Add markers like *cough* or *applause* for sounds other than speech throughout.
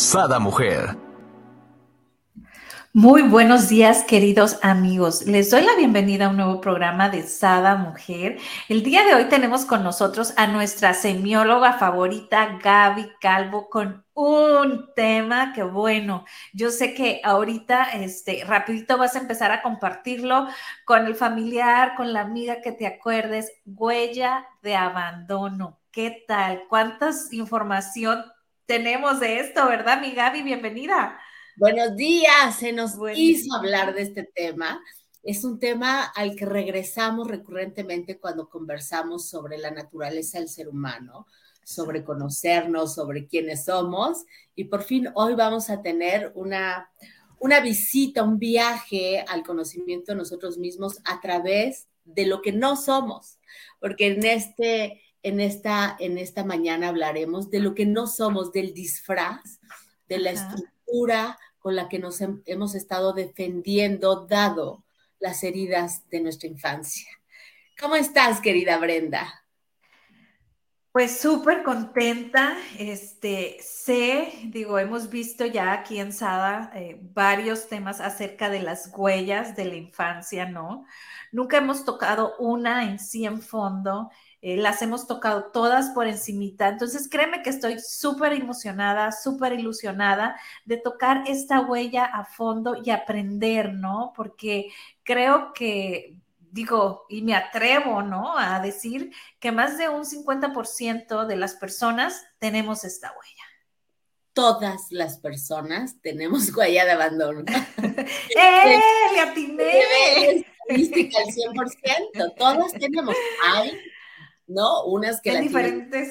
Sada Mujer. Muy buenos días, queridos amigos. Les doy la bienvenida a un nuevo programa de Sada Mujer. El día de hoy tenemos con nosotros a nuestra semióloga favorita, Gaby Calvo, con un tema que bueno, yo sé que ahorita, este, rapidito vas a empezar a compartirlo con el familiar, con la amiga que te acuerdes, huella de abandono. ¿Qué tal? ¿Cuántas información tenemos de esto, verdad, mi Gaby? Bienvenida. Buenos días, se nos hizo hablar de este tema. Es un tema al que regresamos recurrentemente cuando conversamos sobre la naturaleza del ser humano, sobre conocernos, sobre quiénes somos. Y por fin hoy vamos a tener una, una visita, un viaje al conocimiento de nosotros mismos a través de lo que no somos. Porque en este en esta, en esta mañana hablaremos de lo que no somos, del disfraz, de la estructura con la que nos hemos estado defendiendo, dado las heridas de nuestra infancia. ¿Cómo estás, querida Brenda? Pues súper contenta. Este, sé, digo, hemos visto ya aquí en Sada eh, varios temas acerca de las huellas de la infancia, ¿no? Nunca hemos tocado una en sí en fondo eh, las hemos tocado todas por encimita. Entonces, créeme que estoy súper emocionada, súper ilusionada de tocar esta huella a fondo y aprender, ¿no? Porque creo que digo, y me atrevo, ¿no? A decir que más de un 50% de las personas tenemos esta huella. Todas las personas tenemos *laughs* huella de abandono. *laughs* ¡Eh! ¡Le *laughs* atiné! Estadística al 100%. Todas tenemos. Hay ¿no? Unas que la diferentes.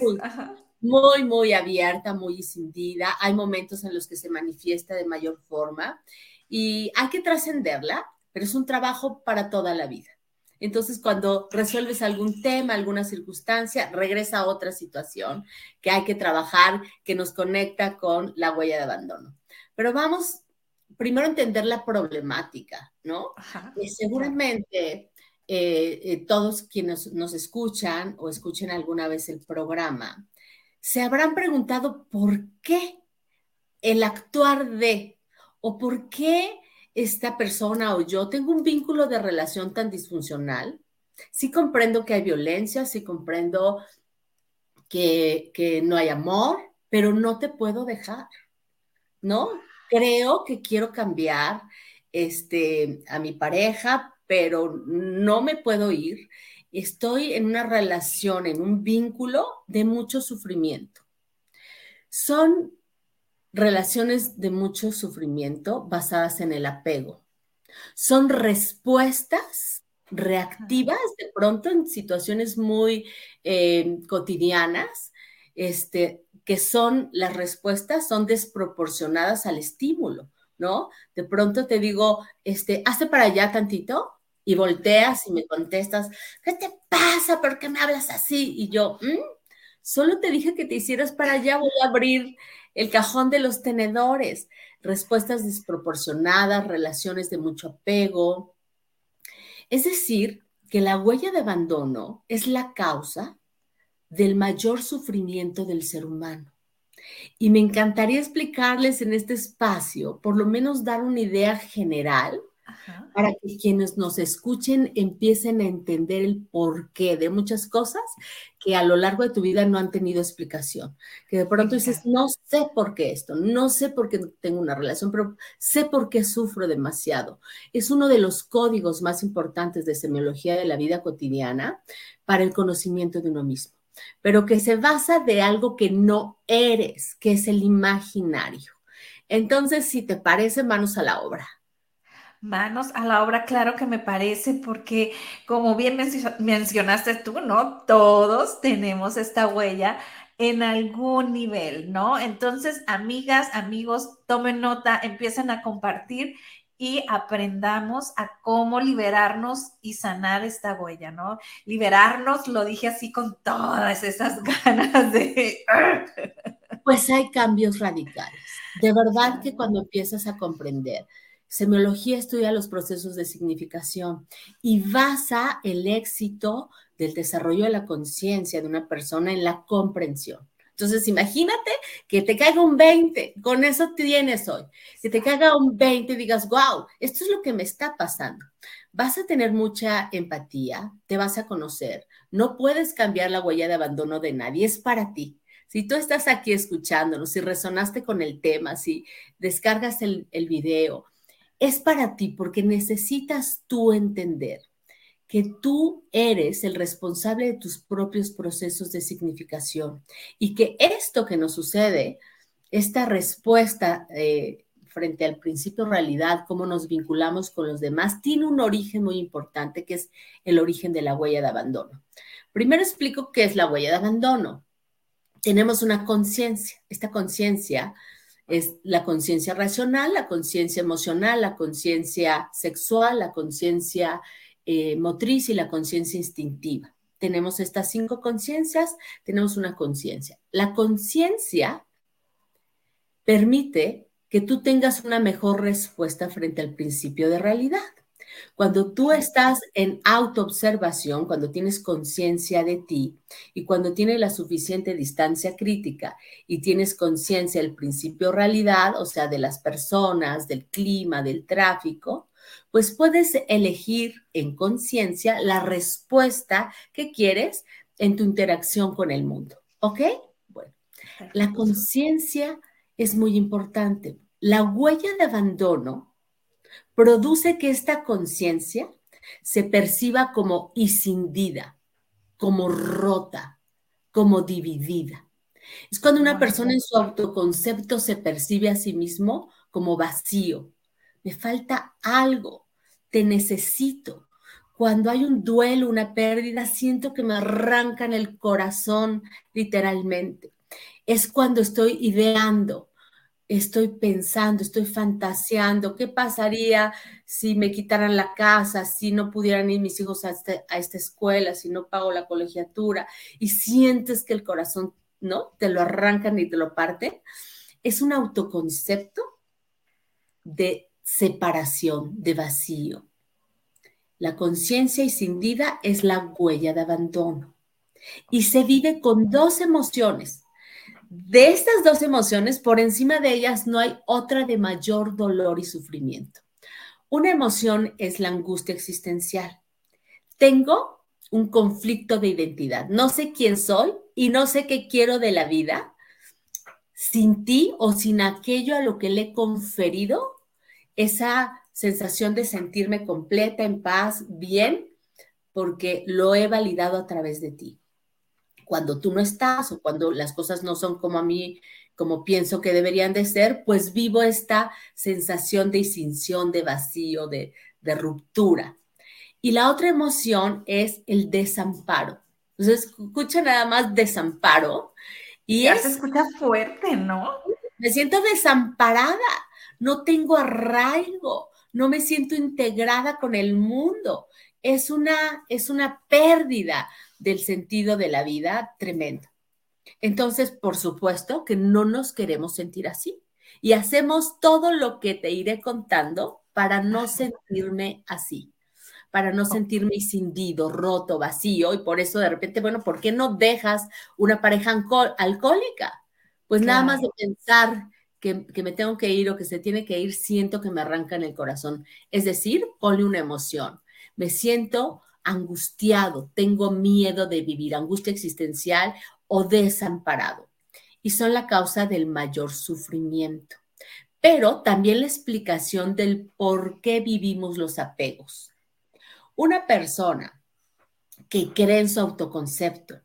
Muy, muy, abierta, muy encendida. Hay momentos en los que se manifiesta de mayor forma y hay que trascenderla, pero es un trabajo para toda la vida. Entonces, cuando resuelves algún tema, alguna circunstancia, regresa a otra situación que hay que trabajar, que nos conecta con la huella de abandono. Pero vamos primero a entender la problemática, ¿no? Y seguramente eh, eh, todos quienes nos escuchan o escuchen alguna vez el programa, se habrán preguntado por qué el actuar de o por qué esta persona o yo tengo un vínculo de relación tan disfuncional. Sí comprendo que hay violencia, sí comprendo que, que no hay amor, pero no te puedo dejar, ¿no? Creo que quiero cambiar este, a mi pareja, pero no me puedo ir. Estoy en una relación, en un vínculo de mucho sufrimiento. Son relaciones de mucho sufrimiento basadas en el apego. Son respuestas reactivas de pronto en situaciones muy eh, cotidianas, este, que son las respuestas son desproporcionadas al estímulo, ¿no? De pronto te digo, este, hazte para allá tantito y volteas y me contestas, ¿qué te pasa? ¿Por qué me hablas así? Y yo, mm, solo te dije que te hicieras para allá, voy a abrir el cajón de los tenedores. Respuestas desproporcionadas, relaciones de mucho apego. Es decir, que la huella de abandono es la causa del mayor sufrimiento del ser humano. Y me encantaría explicarles en este espacio, por lo menos dar una idea general para que quienes nos escuchen empiecen a entender el porqué de muchas cosas que a lo largo de tu vida no han tenido explicación. Que de pronto dices, no sé por qué esto, no sé por qué tengo una relación, pero sé por qué sufro demasiado. Es uno de los códigos más importantes de semiología de la vida cotidiana para el conocimiento de uno mismo, pero que se basa de algo que no eres, que es el imaginario. Entonces, si te parece, manos a la obra. Manos a la obra, claro que me parece, porque como bien mencionaste tú, ¿no? Todos tenemos esta huella en algún nivel, ¿no? Entonces, amigas, amigos, tomen nota, empiecen a compartir y aprendamos a cómo liberarnos y sanar esta huella, ¿no? Liberarnos, lo dije así con todas esas *laughs* ganas de... Pues hay cambios radicales. De verdad que cuando empiezas a comprender, semiología estudia los procesos de significación y basa el éxito del desarrollo de la conciencia de una persona en la comprensión. Entonces, imagínate que te caiga un 20, con eso tienes hoy. Que te caiga un 20 y digas, wow, esto es lo que me está pasando. Vas a tener mucha empatía, te vas a conocer. No puedes cambiar la huella de abandono de nadie, es para ti. Si tú estás aquí escuchándonos, si resonaste con el tema, si descargas el, el video, es para ti porque necesitas tú entender que tú eres el responsable de tus propios procesos de significación y que esto que nos sucede, esta respuesta eh, frente al principio realidad, cómo nos vinculamos con los demás, tiene un origen muy importante que es el origen de la huella de abandono. Primero explico qué es la huella de abandono. Tenemos una conciencia. Esta conciencia es la conciencia racional, la conciencia emocional, la conciencia sexual, la conciencia eh, motriz y la conciencia instintiva. Tenemos estas cinco conciencias, tenemos una conciencia. La conciencia permite que tú tengas una mejor respuesta frente al principio de realidad. Cuando tú estás en autoobservación, cuando tienes conciencia de ti y cuando tienes la suficiente distancia crítica y tienes conciencia del principio realidad, o sea, de las personas, del clima, del tráfico, pues puedes elegir en conciencia la respuesta que quieres en tu interacción con el mundo. ¿Ok? Bueno, la conciencia es muy importante. La huella de abandono produce que esta conciencia se perciba como escindida, como rota, como dividida. Es cuando una persona en su autoconcepto se percibe a sí mismo como vacío, me falta algo, te necesito. Cuando hay un duelo, una pérdida, siento que me arrancan el corazón literalmente. Es cuando estoy ideando, estoy pensando, estoy fantaseando, ¿qué pasaría si me quitaran la casa, si no pudieran ir mis hijos a, este, a esta escuela, si no pago la colegiatura? Y sientes que el corazón, ¿no? Te lo arrancan y te lo parten. Es un autoconcepto de separación, de vacío. La conciencia escindida es la huella de abandono y se vive con dos emociones. De estas dos emociones, por encima de ellas no hay otra de mayor dolor y sufrimiento. Una emoción es la angustia existencial. Tengo un conflicto de identidad. No sé quién soy y no sé qué quiero de la vida sin ti o sin aquello a lo que le he conferido esa sensación de sentirme completa, en paz, bien, porque lo he validado a través de ti. Cuando tú no estás o cuando las cosas no son como a mí, como pienso que deberían de ser, pues vivo esta sensación de distinción, de vacío, de, de ruptura. Y la otra emoción es el desamparo. Entonces, escucha nada más desamparo. Y ya se escucha fuerte, ¿no? Me siento desamparada no tengo arraigo, no me siento integrada con el mundo. Es una, es una pérdida del sentido de la vida tremendo. Entonces, por supuesto que no nos queremos sentir así y hacemos todo lo que te iré contando para no sentirme así, para no sentirme escindido, roto, vacío y por eso de repente, bueno, ¿por qué no dejas una pareja alcohólica? Pues nada más de pensar que, me tengo que ir o que se tiene que ir, siento que me arranca en el corazón. Es decir, ponle una emoción. Me siento angustiado, tengo miedo de vivir, angustia existencial o desamparado. Y son la causa del mayor sufrimiento. Pero también la explicación del por qué vivimos los apegos. Una persona que cree en su autoconcepto,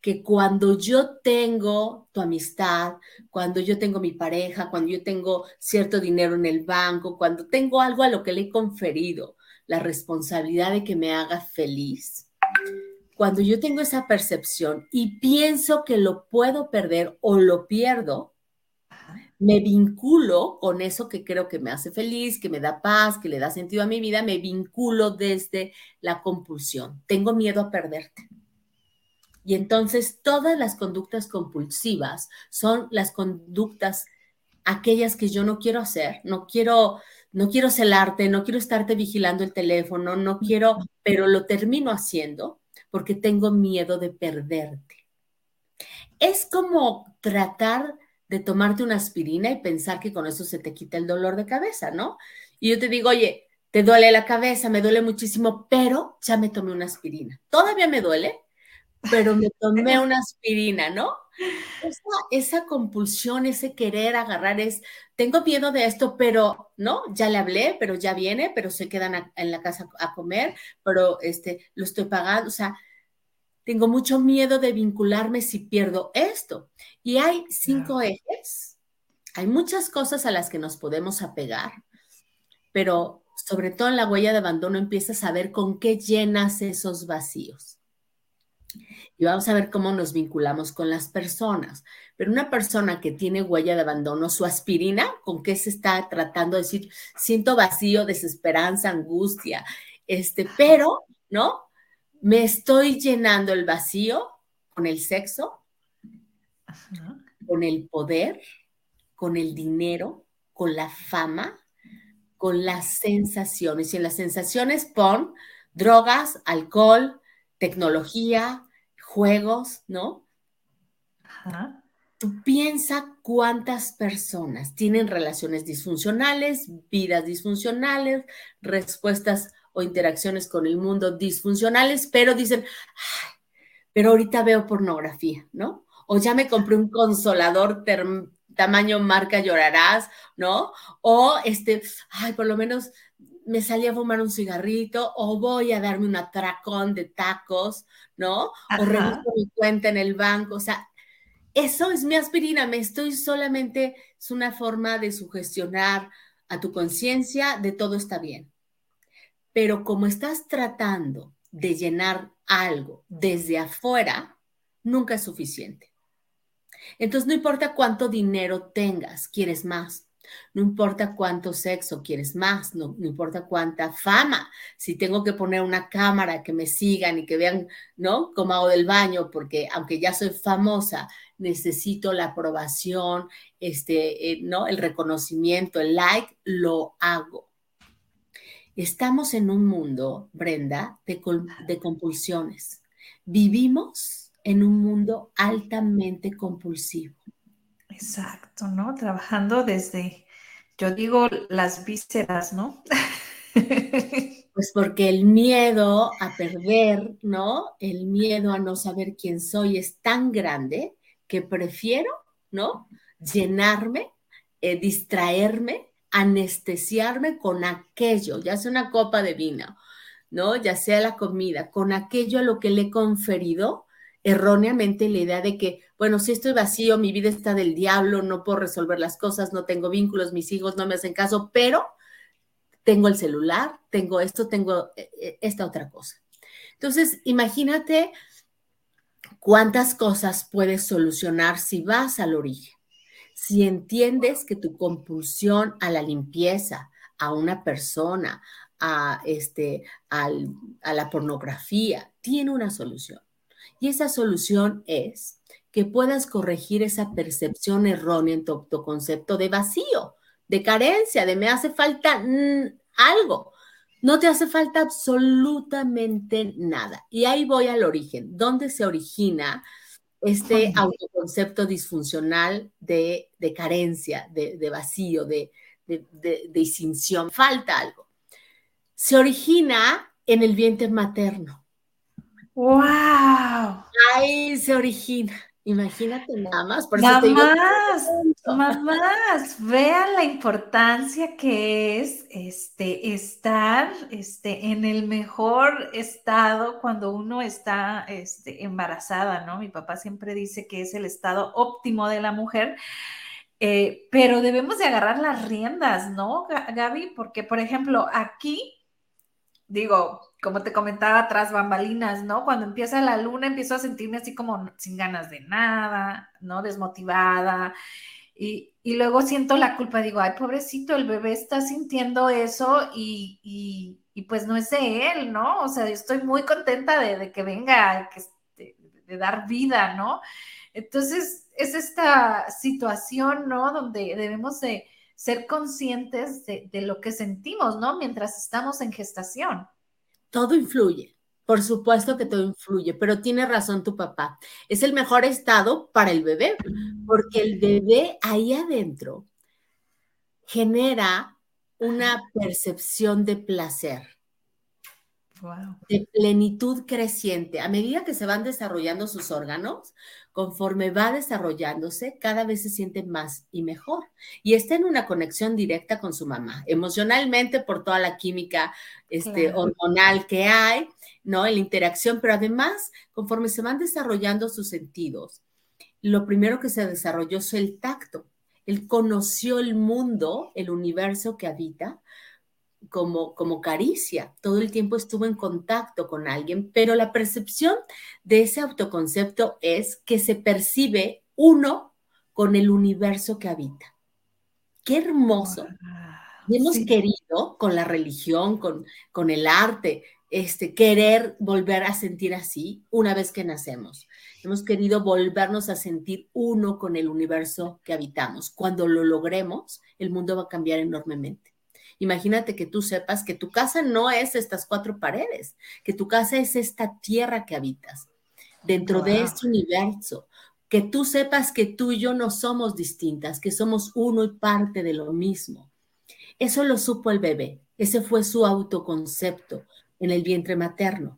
que cuando yo tengo tu amistad, cuando yo tengo mi pareja, cuando yo tengo cierto dinero en el banco, cuando tengo algo a lo que le he conferido, la responsabilidad de que me haga feliz, cuando yo tengo esa percepción y pienso que lo puedo perder o lo pierdo, me vinculo con eso que creo que me hace feliz, que me da paz, que le da sentido a mi vida, me vinculo desde la compulsión. Tengo miedo a perderte. Y entonces todas las conductas compulsivas son las conductas aquellas que yo no quiero hacer, no quiero no quiero celarte, no quiero estarte vigilando el teléfono, no quiero, pero lo termino haciendo porque tengo miedo de perderte. Es como tratar de tomarte una aspirina y pensar que con eso se te quita el dolor de cabeza, ¿no? Y yo te digo, oye, te duele la cabeza, me duele muchísimo, pero ya me tomé una aspirina. Todavía me duele, pero me tomé *laughs* una aspirina, ¿no? Esa, compulsión, ese querer agarrar es, tengo miedo de esto, pero no, ya le hablé, pero ya viene, pero se quedan en la casa a comer, pero este, lo estoy pagando, o sea, tengo mucho miedo de vincularme si pierdo esto. Y hay cinco ejes, hay muchas cosas a las que nos podemos apegar, pero sobre todo en la huella de abandono empiezas a ver con qué llenas esos vacíos. Y vamos a ver cómo nos vinculamos con las personas. Pero una persona que tiene huella de abandono, su aspirina, ¿con qué se está tratando de decir? Siento vacío, desesperanza, angustia, este, pero, ¿no? Me estoy llenando el vacío con el sexo, con el poder, con el dinero, con la fama, con las sensaciones. Y en las sensaciones pon drogas, alcohol, tecnología, juegos, ¿no? Ajá. Tú piensa cuántas personas tienen relaciones disfuncionales, vidas disfuncionales, respuestas o interacciones con el mundo disfuncionales, pero dicen, Ay, pero ahorita veo pornografía, ¿no? O ya me compré un consolador tamaño marca llorarás, ¿no? O este, ay, por lo menos me salí a fumar un cigarrito o voy a darme un atracón de tacos, ¿no? O reviso mi cuenta en el banco, o sea, eso es mi aspirina, me estoy solamente, es una forma de sugestionar a tu conciencia de todo está bien. Pero como estás tratando de llenar algo desde afuera, nunca es suficiente. Entonces, no importa cuánto dinero tengas, quieres más. No importa cuánto sexo quieres más, no, importa cuánta fama. Si tengo que poner una cámara que me sigan y que vean, ¿no? Cómo hago del baño, porque aunque ya soy famosa, necesito la aprobación, este, eh, ¿no? El reconocimiento, el like, lo hago. Estamos en un mundo, Brenda, de compulsiones. Vivimos en un mundo altamente compulsivo. Exacto, ¿no? Trabajando desde, yo digo, las vísceras, ¿no? *laughs* Pues porque el miedo a perder, ¿no? El miedo a no saber quién soy es tan grande que prefiero, ¿no? Llenarme, eh, distraerme, anestesiarme con aquello, ya sea una copa de vino, ¿no? Ya sea la comida, con aquello a lo que le he conferido erróneamente la idea de que, bueno, si estoy vacío, mi vida está del diablo, no puedo resolver las cosas, no tengo vínculos, mis hijos no me hacen caso, pero tengo el celular, tengo esto, tengo eh, eh, esta otra cosa. Entonces, imagínate cuántas cosas puedes solucionar si vas al origen. Si entiendes que tu compulsión a la limpieza, a una persona, a, este, a la pornografía, tiene una solución. Y esa solución es que puedas corregir esa percepción errónea en tu autoconcepto de vacío, de carencia, de me hace falta mm, algo. No te hace falta absolutamente nada. Y ahí voy al origen. ¿Dónde se origina este autoconcepto disfuncional de, carencia, de, vacío, de, de, de, Falta algo. Se origina en el vientre materno. ¡Wow! Ahí se origina. Imagínate nada más. Por mamás, mamás, vean la importancia que es este, estar este, en el mejor estado cuando uno está este, embarazada, ¿no? Mi papá siempre dice que es el estado óptimo de la mujer. Eh, pero debemos de agarrar las riendas, ¿no, Gaby? Porque, por ejemplo, aquí digo, como te comentaba, tras bambalinas, ¿no? Cuando empieza la luna, empiezo a sentirme así como sin ganas de nada, ¿no? Desmotivada. Y, luego siento la culpa, digo, ay, pobrecito, el bebé está sintiendo eso y, pues no es de él, ¿no? O sea, estoy muy contenta de, que venga, de, de, dar vida, ¿no? Entonces, es esta situación, ¿no? Donde debemos de ser conscientes de, lo que sentimos, ¿no? Mientras estamos en gestación. Todo influye. Por supuesto que todo influye, pero tiene razón tu papá. Es el mejor estado para el bebé, porque el bebé ahí adentro genera una percepción de placer de plenitud creciente. A medida que se van desarrollando sus órganos, conforme va desarrollándose, cada vez se siente más y mejor. Y está en una conexión directa con su mamá, emocionalmente por toda la química este, hormonal que hay, ¿no? En la interacción, pero además, conforme se van desarrollando sus sentidos, lo primero que se desarrolló fue el tacto. Él conoció el mundo, el universo que habita, como, como caricia, todo el tiempo estuvo en contacto con alguien, pero la percepción de ese autoconcepto es que se percibe uno con el universo que habita. Qué hermoso. hemos querido con la religión, con, con el arte, este, querer volver a sentir así una vez que nacemos. Hemos querido volvernos a sentir uno con el universo que habitamos. Cuando lo logremos, el mundo va a cambiar enormemente. Imagínate que tú sepas que tu casa no es estas cuatro paredes, que tu casa es esta tierra que habitas, dentro de este universo, que tú sepas que tú y yo no somos distintas, que somos uno y parte de lo mismo. Eso lo supo el bebé, ese fue su autoconcepto en el vientre materno.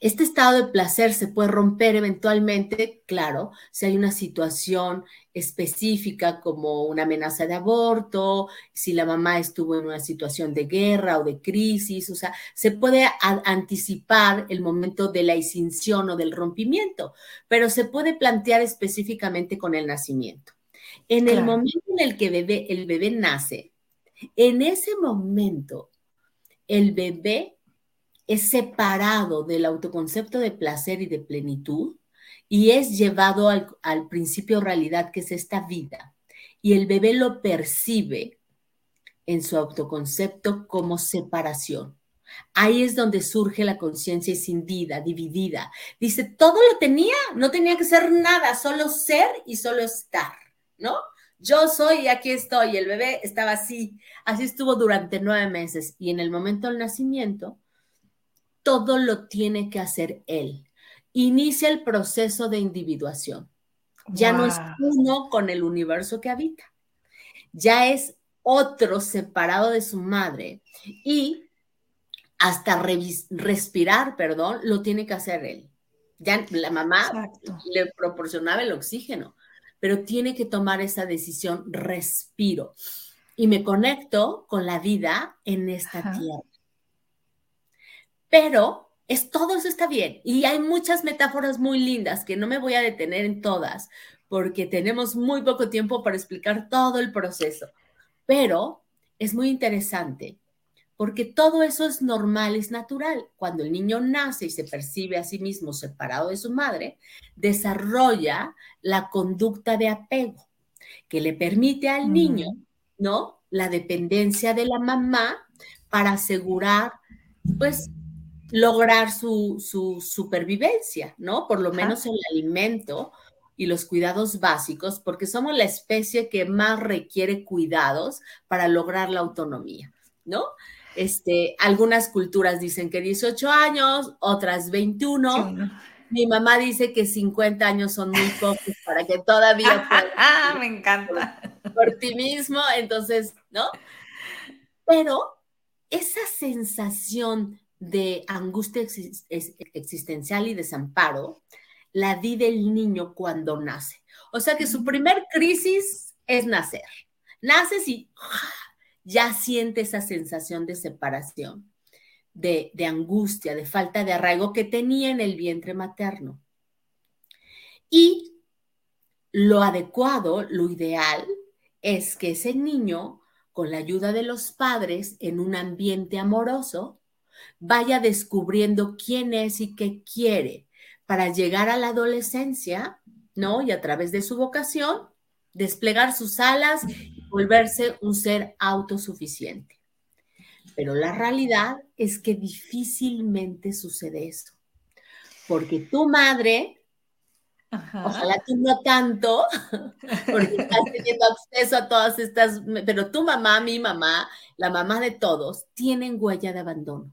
Este estado de placer se puede romper eventualmente, claro, si hay una situación específica como una amenaza de aborto, si la mamá estuvo en una situación de guerra o de crisis, o sea, se puede anticipar el momento de la extinción o del rompimiento, pero se puede plantear específicamente con el nacimiento. En el momento en el que el bebé nace, en ese momento, el bebé es separado del autoconcepto de placer y de plenitud y es llevado al, principio realidad que es esta vida. Y el bebé lo percibe en su autoconcepto como separación. Ahí es donde surge la conciencia escindida, dividida. Dice, todo lo tenía, no tenía que ser nada, solo ser y solo estar, ¿no? Yo soy y aquí estoy. El bebé estaba así. Así estuvo durante nueve meses. Y en el momento del nacimiento, todo lo tiene que hacer él. Inicia el proceso de individuación. Ya no es uno con el universo que habita. Ya es otro separado de su madre y hasta respirar, perdón, lo tiene que hacer él. Ya la mamá le proporcionaba el oxígeno, pero tiene que tomar esa decisión, respiro y me conecto con la vida en esta tierra pero es todo eso está bien. Y hay muchas metáforas muy lindas que no me voy a detener en todas porque tenemos muy poco tiempo para explicar todo el proceso. Pero es muy interesante porque todo eso es normal, es natural. Cuando el niño nace y se percibe a sí mismo separado de su madre, desarrolla la conducta de apego que le permite al niño, ¿no? La dependencia de la mamá para asegurar, pues, lograr su, supervivencia, ¿no? Por lo menos el alimento y los cuidados básicos, porque somos la especie que más requiere cuidados para lograr la autonomía, ¿no? Este, algunas culturas dicen que 18 años, otras 21. Mi mamá dice que 50 años son muy pocos para que todavía *laughs* Ah, me encanta. por ti mismo, entonces, ¿no? Pero esa sensación de angustia existencial y desamparo la di del niño cuando nace. O sea que su primer crisis es nacer. Naces y *sighs* ya siente esa sensación de separación, de, de angustia, de falta de arraigo que tenía en el vientre materno. Y lo adecuado, lo ideal, es que ese niño, con la ayuda de los padres, en un ambiente amoroso, vaya descubriendo quién es y qué quiere para llegar a la adolescencia, ¿no? Y a través de su vocación, desplegar sus alas y volverse un ser autosuficiente. Pero la realidad es que difícilmente sucede eso. Porque tu madre Ojalá tú no tanto, *laughs* porque estás teniendo acceso a todas estas, pero tu mamá, mi mamá, la mamá de todos, tienen huella de abandono.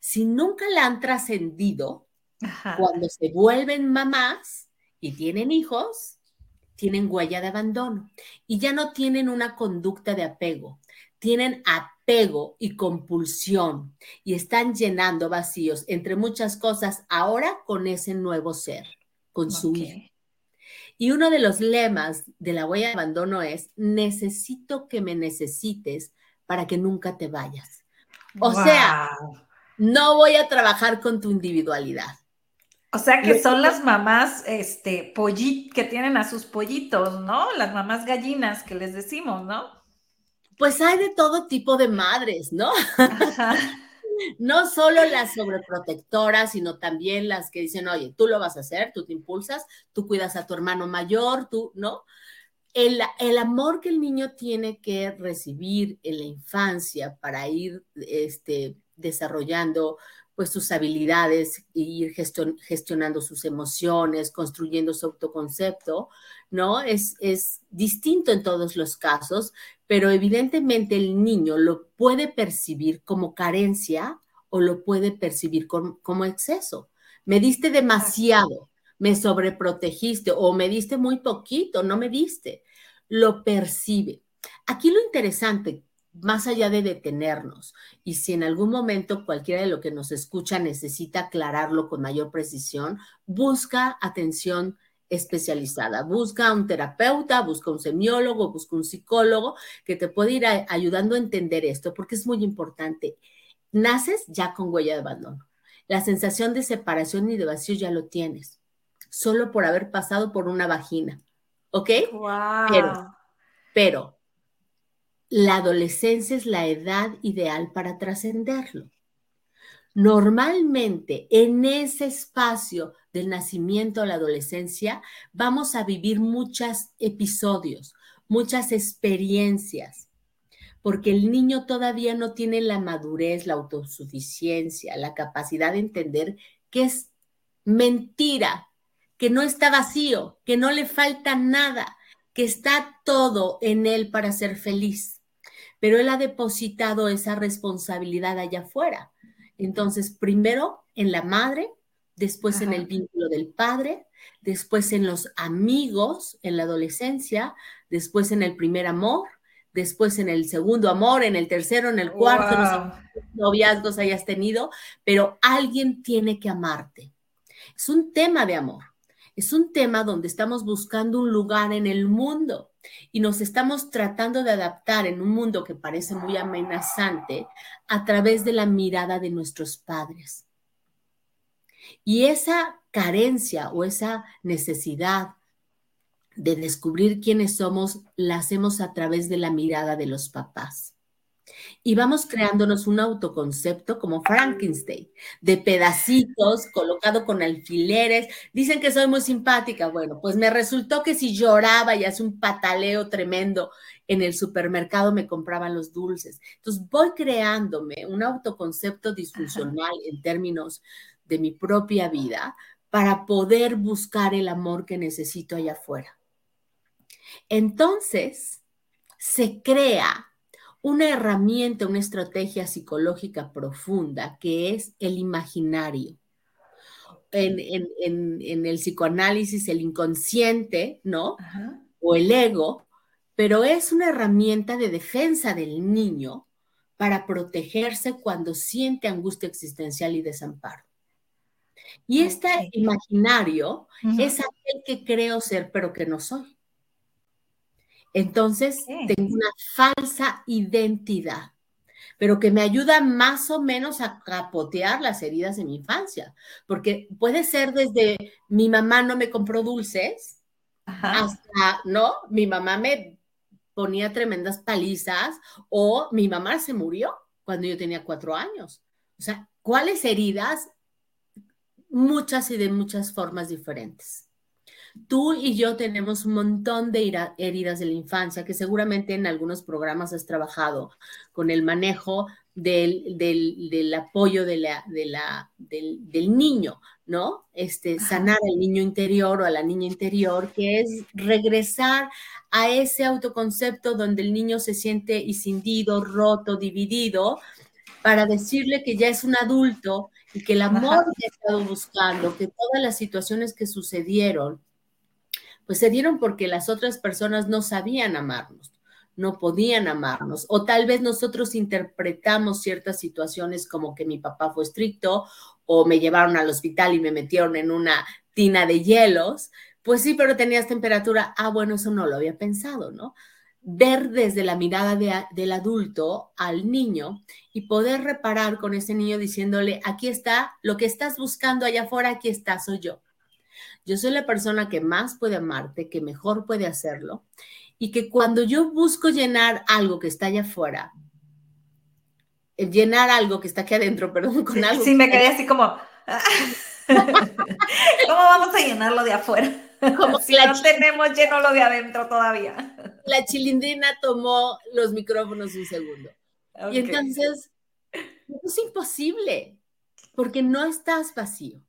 Si nunca la han trascendido, cuando se vuelven mamás y tienen hijos, tienen huella de abandono y ya no tienen una conducta de apego, tienen apego y compulsión y están llenando vacíos, entre muchas cosas, ahora con ese nuevo ser con su hijo. Y uno de los lemas de la huella de abandono es, necesito que me necesites para que nunca te vayas. O sea, no voy a trabajar con tu individualidad. O sea que son las mamás, este, que tienen a sus pollitos, ¿no? Las mamás gallinas que les decimos, ¿no? Pues hay de todo tipo de madres, ¿no? *laughs* no solo las sobreprotectoras, sino también las que dicen, oye, tú lo vas a hacer, tú te impulsas, tú cuidas a tu hermano mayor, tú, ¿no? El, el, amor que el niño tiene que recibir en la infancia para ir este, desarrollando pues sus habilidades ir gestionando sus emociones, construyendo su autoconcepto, ¿no? Es, es distinto en todos los casos, pero evidentemente el niño lo puede percibir como carencia o lo puede percibir como exceso. Me diste demasiado, me sobreprotegiste o me diste muy poquito, no me diste. Lo percibe. Aquí lo interesante, más allá de detenernos, y si en algún momento cualquiera de lo que nos escucha necesita aclararlo con mayor precisión, busca atención especializada. Busca un terapeuta, busca un semiólogo, busca un psicólogo que te puede ir ayudando a entender esto, porque es muy importante. Naces ya con huella de abandono. La sensación de separación y de vacío ya lo tienes, solo por haber pasado por una vagina. ¿Ok? Pero, pero la adolescencia es la edad ideal para trascenderlo. Normalmente en ese espacio del nacimiento a la adolescencia vamos a vivir muchos episodios, muchas experiencias, porque el niño todavía no tiene la madurez, la autosuficiencia, la capacidad de entender que es mentira, que no está vacío, que no le falta nada, que está todo en él para ser feliz. Pero él ha depositado esa responsabilidad allá afuera. Entonces, primero en la madre, después en el vínculo del padre, después en los amigos en la adolescencia, después en el primer amor, después en el segundo amor, en el tercero, en el cuarto, no sé noviazgos hayas tenido, pero alguien tiene que amarte. Es un tema de amor, es un tema donde estamos buscando un lugar en el mundo y nos estamos tratando de adaptar en un mundo que parece muy amenazante a través de la mirada de nuestros padres. Y esa carencia o esa necesidad de descubrir quiénes somos la hacemos a través de la mirada de los papás y vamos creándonos un autoconcepto como Frankenstein, de pedacitos colocado con alfileres. Dicen que soy muy simpática. Bueno, pues me resultó que si lloraba y hace un pataleo tremendo en el supermercado me compraban los dulces. Entonces voy creándome un autoconcepto disfuncional en términos de mi propia vida para poder buscar el amor que necesito allá afuera. Entonces, se crea una herramienta, una estrategia psicológica profunda que es el imaginario. En, el psicoanálisis, el inconsciente, ¿no? O el ego, pero es una herramienta de defensa del niño para protegerse cuando siente angustia existencial y desamparo. Y este imaginario es aquel que creo ser, pero que no soy. Entonces, tengo una falsa identidad, pero que me ayuda más o menos a capotear las heridas de mi infancia, porque puede ser desde mi mamá no me compró dulces, hasta, ¿no? Mi mamá me ponía tremendas palizas o mi mamá se murió cuando yo tenía cuatro años. O sea, ¿Cuáles heridas? Muchas y de muchas formas diferentes. Tú y yo tenemos un montón de heridas de la infancia que seguramente en algunos programas has trabajado con el manejo del, apoyo de la, del, niño, ¿no? Este, sanar al niño interior o a la niña interior, que es regresar a ese autoconcepto donde el niño se siente escindido, roto, dividido, para decirle que ya es un adulto y que el amor que ha estado buscando, que todas las situaciones que sucedieron, pues se dieron porque las otras personas no sabían amarnos no podían amarnos. O tal vez nosotros interpretamos ciertas situaciones como que mi papá fue estricto o me llevaron al hospital y me metieron en una tina de hielos. Pues sí, pero tenías temperatura. Ah, bueno, eso no lo había pensado, ¿no? Ver desde la mirada del adulto al niño y poder reparar con ese niño diciéndole, aquí está, lo que estás buscando allá afuera, aquí está, soy yo. Yo soy la persona que más puede amarte, que mejor puede hacerlo y que cuando yo busco llenar algo que está allá afuera, eh, llenar algo que está aquí adentro, *laughs* perdón, con algo. Sí, me quedé así como, *laughs* ¿cómo vamos a llenarlo de afuera? Como *laughs* si no tenemos lleno lo de adentro todavía. La chilindrina tomó los micrófonos un segundo. Y entonces, es imposible, porque no estás vacío.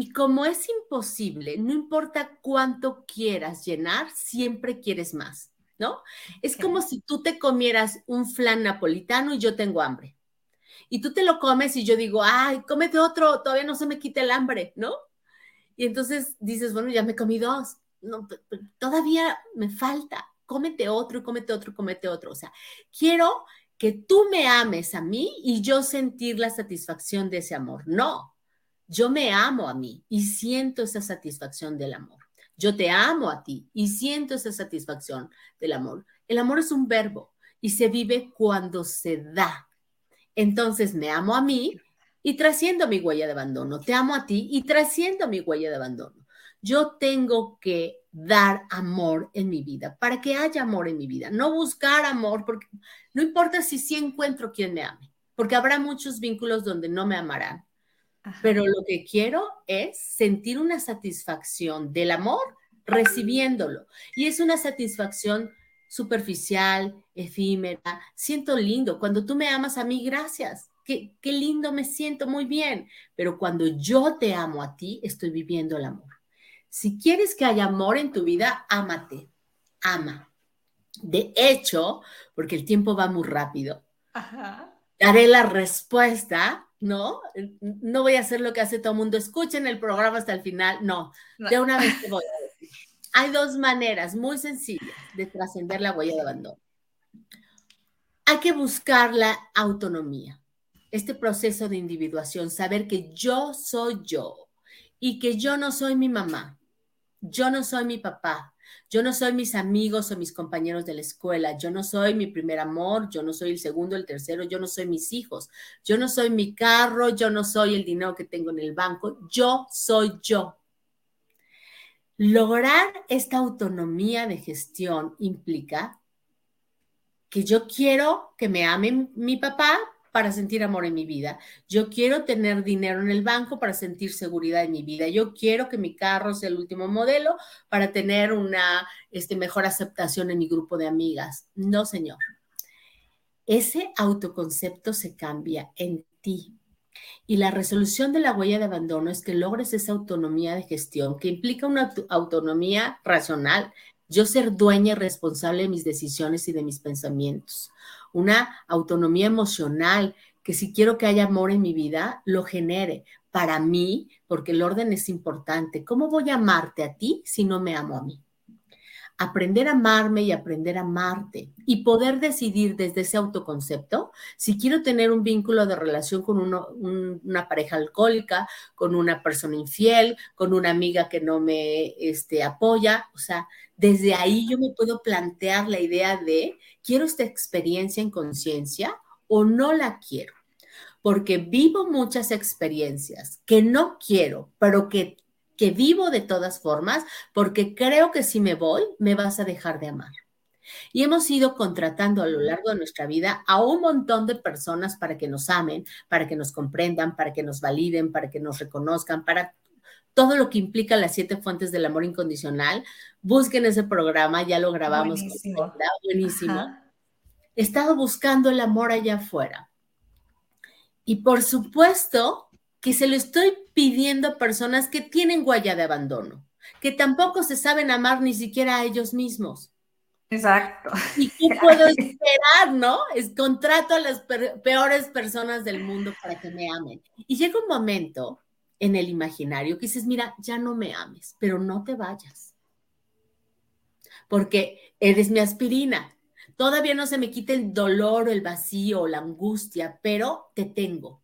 Y como es imposible, no importa cuánto quieras llenar, siempre quieres más, ¿no? Es como si tú te comieras un flan napolitano y yo tengo hambre. Y tú te lo comes y yo digo, ay, cómete otro, todavía no se me quita el hambre, ¿no? Y entonces dices, bueno, ya me comí dos, no, todavía me falta, cómete otro y cómete otro y cómete otro. O sea, quiero que tú me ames a mí y yo sentir la satisfacción de ese amor. No, yo me amo a mí y siento esa satisfacción del amor. Yo te amo a ti y siento esa satisfacción del amor. El amor es un verbo y se vive cuando se da. Entonces me amo a mí y trasciendo mi huella de abandono. Te amo a ti y trasciendo mi huella de abandono. Yo tengo que dar amor en mi vida para que haya amor en mi vida. No buscar amor, porque no importa si sí encuentro quien me ame, porque habrá muchos vínculos donde no me amarán pero lo que quiero es sentir una satisfacción del amor recibiéndolo. Y es una satisfacción superficial, efímera. Siento lindo. Cuando tú me amas a mí, gracias. Qué, qué lindo me siento, muy bien. Pero cuando yo te amo a ti, estoy viviendo el amor. Si quieres que haya amor en tu vida, ámate, ama. De hecho, porque el tiempo va muy rápido, daré la respuesta ¿no? No voy a hacer lo que hace todo el mundo, escuchen el programa hasta el final, no, de una vez te voy a decir. Hay dos maneras muy sencillas de trascender la huella de abandono. Hay que buscar la autonomía, este proceso de individuación, saber que yo soy yo y que yo no soy mi mamá, yo no soy mi papá, yo no soy mis amigos o mis compañeros de la escuela, yo no soy mi primer amor, yo no soy el segundo, el tercero, yo no soy mis hijos, yo no soy mi carro, yo no soy el dinero que tengo en el banco, yo soy yo. Lograr esta autonomía de gestión implica que yo quiero que me ame mi papá, para sentir amor en mi vida. Yo quiero tener dinero en el banco para sentir seguridad en mi vida. Yo quiero que mi carro sea el último modelo para tener una este, mejor aceptación en mi grupo de amigas. No, señor. Ese autoconcepto se cambia en ti. Y la resolución de la huella de abandono es que logres esa autonomía de gestión que implica una autonomía racional. Yo ser dueña y responsable de mis decisiones y de mis pensamientos una autonomía emocional, que si quiero que haya amor en mi vida, lo genere para mí, porque el orden es importante. ¿Cómo voy a amarte a ti si no me amo a mí? Aprender a amarme y aprender a amarte y poder decidir desde ese autoconcepto si quiero tener un vínculo de relación con una pareja alcohólica, con una persona infiel, con una amiga que no me este, apoya. O sea, desde ahí yo me puedo plantear la idea de ¿quiero esta experiencia en conciencia o no la quiero? Porque vivo muchas experiencias que no quiero, pero que, que vivo de todas formas, porque creo que si me voy, me vas a dejar de amar. Y hemos ido contratando a lo largo de nuestra vida a un montón de personas para que nos amen, para que nos comprendan, para que nos validen, para que nos reconozcan, para todo lo que implica las siete fuentes del amor incondicional. Busquen ese programa, ya lo grabamos. Buenísimo. buenísimo. He estado buscando el amor allá afuera. Y por supuesto que se lo estoy pidiendo a personas que tienen huella de abandono, que tampoco se saben amar ni siquiera a ellos mismos. Exacto. ¿Y qué *laughs* puedo esperar, no? Es contrato a las peores personas del mundo para que me amen. Y llega un momento en el imaginario que dices, mira, ya no me ames, pero no te vayas. Porque eres mi aspirina. Todavía no se me quita el dolor, el vacío, la angustia, pero te tengo.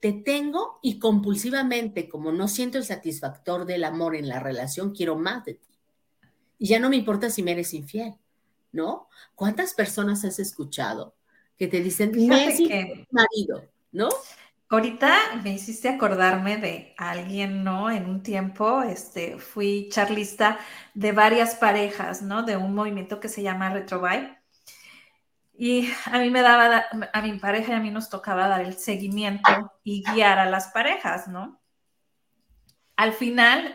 Te tengo y compulsivamente, como no siento el satisfactor del amor en la relación, quiero más de ti. Y ya no me importa si me eres infiel, ¿no? ¿Cuántas personas has escuchado que te dicen, me que... marido, ¿no? Ahorita me hiciste acordarme de alguien, ¿no? En un tiempo, este, fui charlista de varias parejas, ¿no? De un movimiento que se llama Retrovive. Y a mí me daba, a mi pareja y a mí nos tocaba dar el seguimiento y guiar a las parejas, ¿no? al final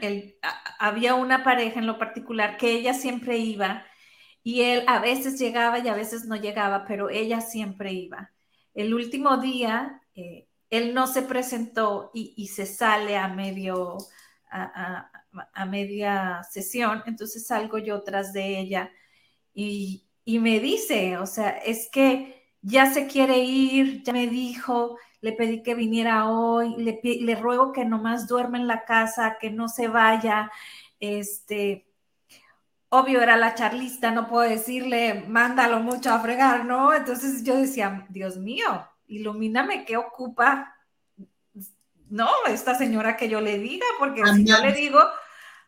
había una pareja en lo particular que ella siempre iba y él a veces llegaba y a veces no llegaba, pero ella siempre iba. El último día, eh, él no se presentó y, se sale a medio, a, media sesión, entonces salgo yo tras de ella y, me dice, o sea, es que ya se quiere ir, ya me dijo, le pedí que viniera hoy, le, le ruego que nomás duerma en la casa, que no se vaya. Este, obvio era la charlista, no puedo decirle, mándalo mucho a fregar, ¿no? Entonces yo decía, Dios mío, ilumíname qué ocupa, no, esta señora que yo le diga, porque si yo le digo,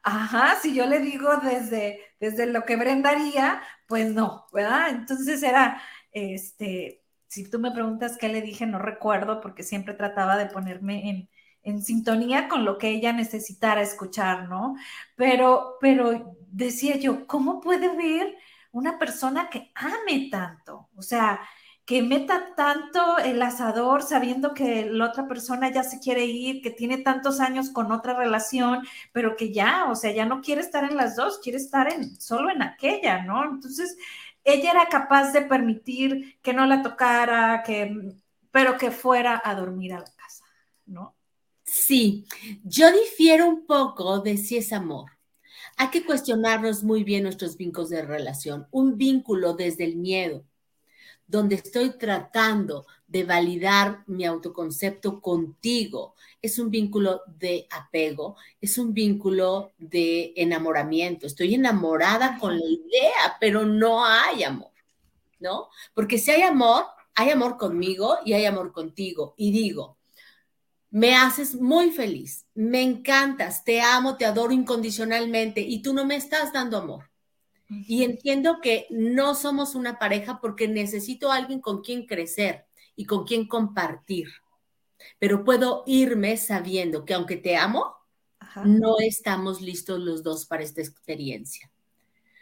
ajá, si yo le digo desde, desde lo que brendaría, pues no, ¿verdad? Entonces era, este, si tú me preguntas qué le dije, no recuerdo porque siempre trataba de ponerme en, en sintonía con lo que ella necesitara escuchar, ¿no? Pero, pero decía yo, ¿cómo puede ver una persona que ame tanto? O sea, que meta tanto el asador sabiendo que la otra persona ya se quiere ir, que tiene tantos años con otra relación, pero que ya, o sea, ya no quiere estar en las dos, quiere estar en solo en aquella, ¿no? Entonces, ella era capaz de permitir que no la tocara, que, pero que fuera a dormir a la casa, ¿no? Sí, yo difiero un poco de si es amor. Hay que cuestionarnos muy bien nuestros vínculos de relación. Un vínculo desde el miedo, donde estoy tratando de validar mi autoconcepto contigo. Es un vínculo de apego, es un vínculo de enamoramiento. Estoy enamorada con la idea, pero no hay amor, ¿no? Porque si hay amor, hay amor conmigo y hay amor contigo. Y digo, me haces muy feliz, me encantas, te amo, te adoro incondicionalmente y tú no me estás dando amor. Y entiendo que no somos una pareja porque necesito a alguien con quien crecer y con quien compartir. Pero puedo irme sabiendo que aunque te amo, no estamos listos los dos para esta experiencia.